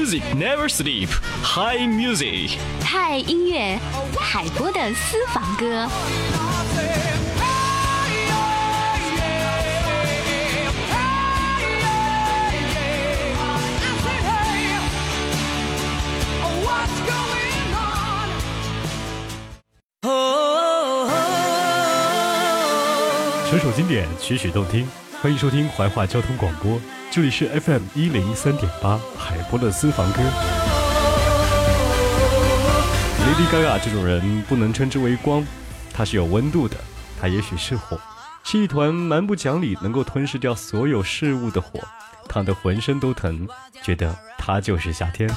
music never sleep high music 派音乐海波的私房歌。纯属经典，曲曲动听，欢迎收听怀化交通广播。这里是 FM 一零三点八海波的私房歌。Lady Gaga 这种人不能称之为光，它是有温度的，它也许是火，是一团蛮不讲理、能够吞噬掉所有事物的火，烫得浑身都疼，觉得它就是夏天。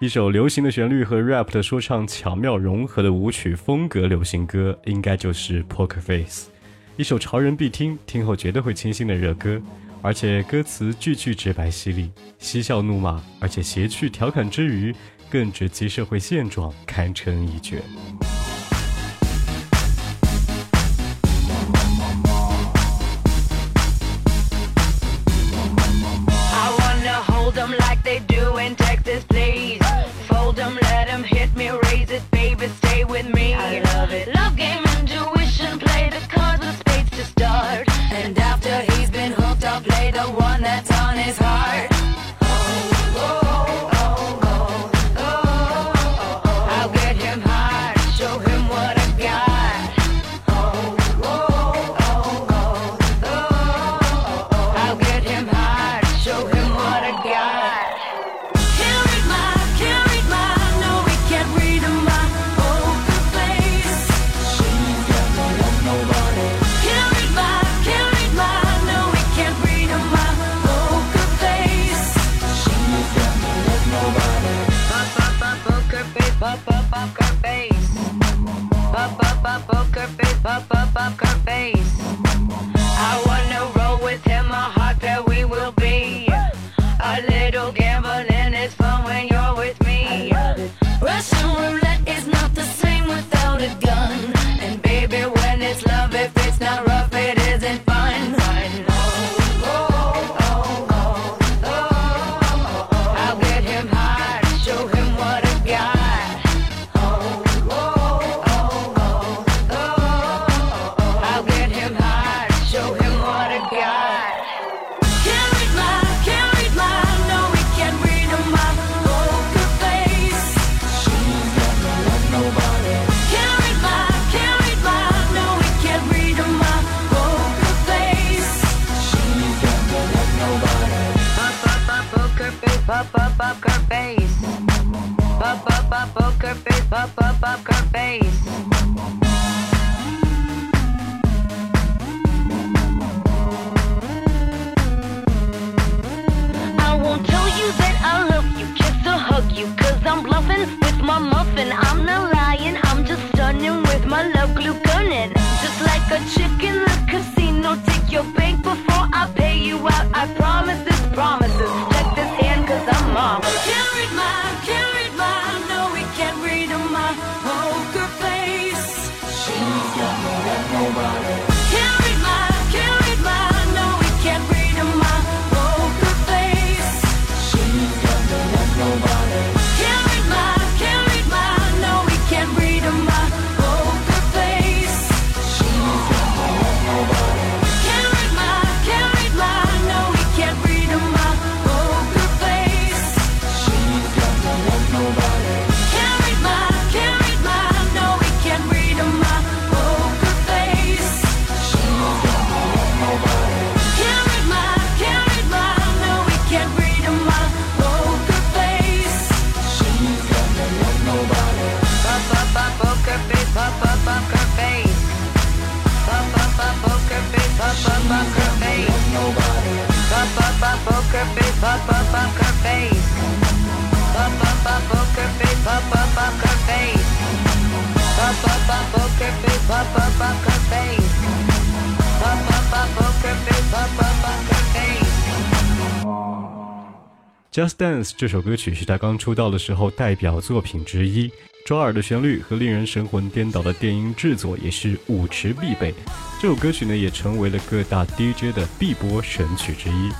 一首流行的旋律和 rap 的说唱巧妙融合的舞曲风格流行歌，应该就是 Poker Face。一首潮人必听，听后绝对会清新的热歌，而且歌词句句直白犀利，嬉笑怒骂，而且谐趣调侃之余，更直击社会现状，堪称一绝。muffin with my muffin. I'm not lying, I'm just stunning with my love glue gunning. Just like a chick in the casino, take your bank before I pay you out. I promise this promises. Check this hand, cause I'm mom. Can't read my, can't read my, No, we can't read my poker face. She's got me than nobody. Just Dance 这首歌曲是他刚出道的时候代表作品之一，抓耳的旋律和令人神魂颠倒的电音制作也是舞池必备。这首歌曲呢，也成为了各大 DJ 的必播神曲之一。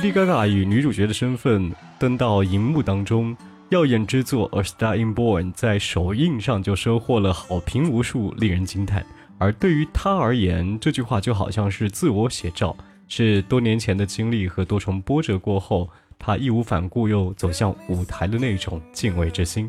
Lady Gaga 以女主角的身份登到荧幕当中，耀眼之作《A Star i n Born》在首映上就收获了好评无数，令人惊叹。而对于她而言，这句话就好像是自我写照，是多年前的经历和多重波折过后，她义无反顾又走向舞台的那种敬畏之心。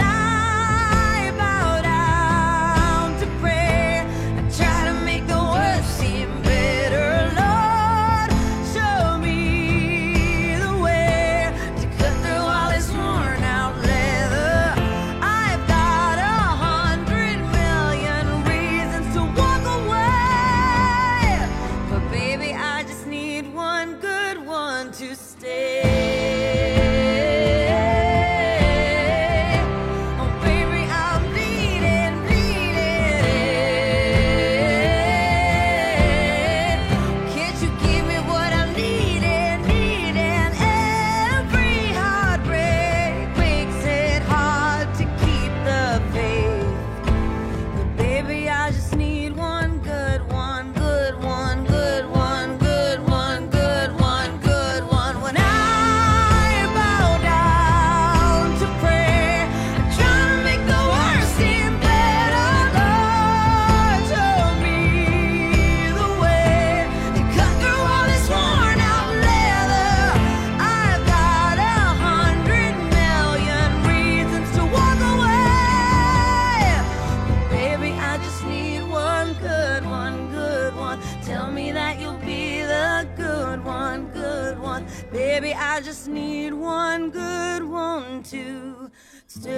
Baby, I just need one good one to stay.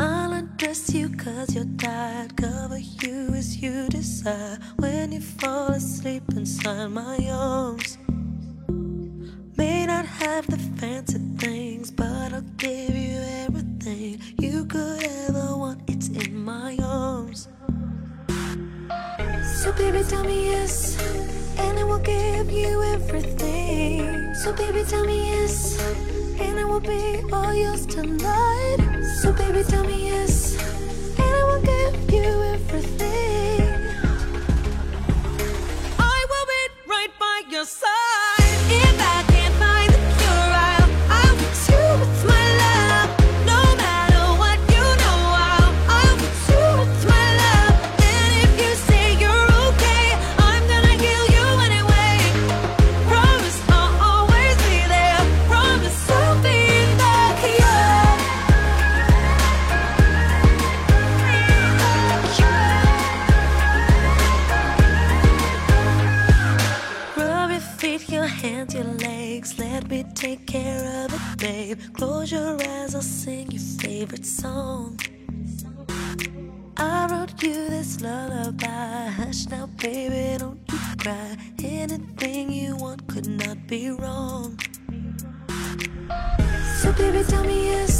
I'll undress you cause you're tired, cover you as you desire. When you fall asleep inside my arms. May not have the fancy things, but I'll give you everything you could ever want. It's in my arms. So baby, tell me yes, and I will give you everything. So baby, tell me yes, and I will be all yours tonight. So baby, tell me yes, and I will give you everything. babe. Close your eyes, I'll sing your favorite song. I wrote you this lullaby. Hush now, baby, don't you cry. Anything you want could not be wrong. So, baby, tell me yes,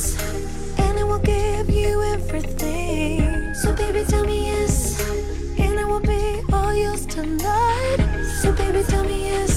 and I will give you everything. So, baby, tell me yes, and I will be all yours tonight. So, baby, tell me yes.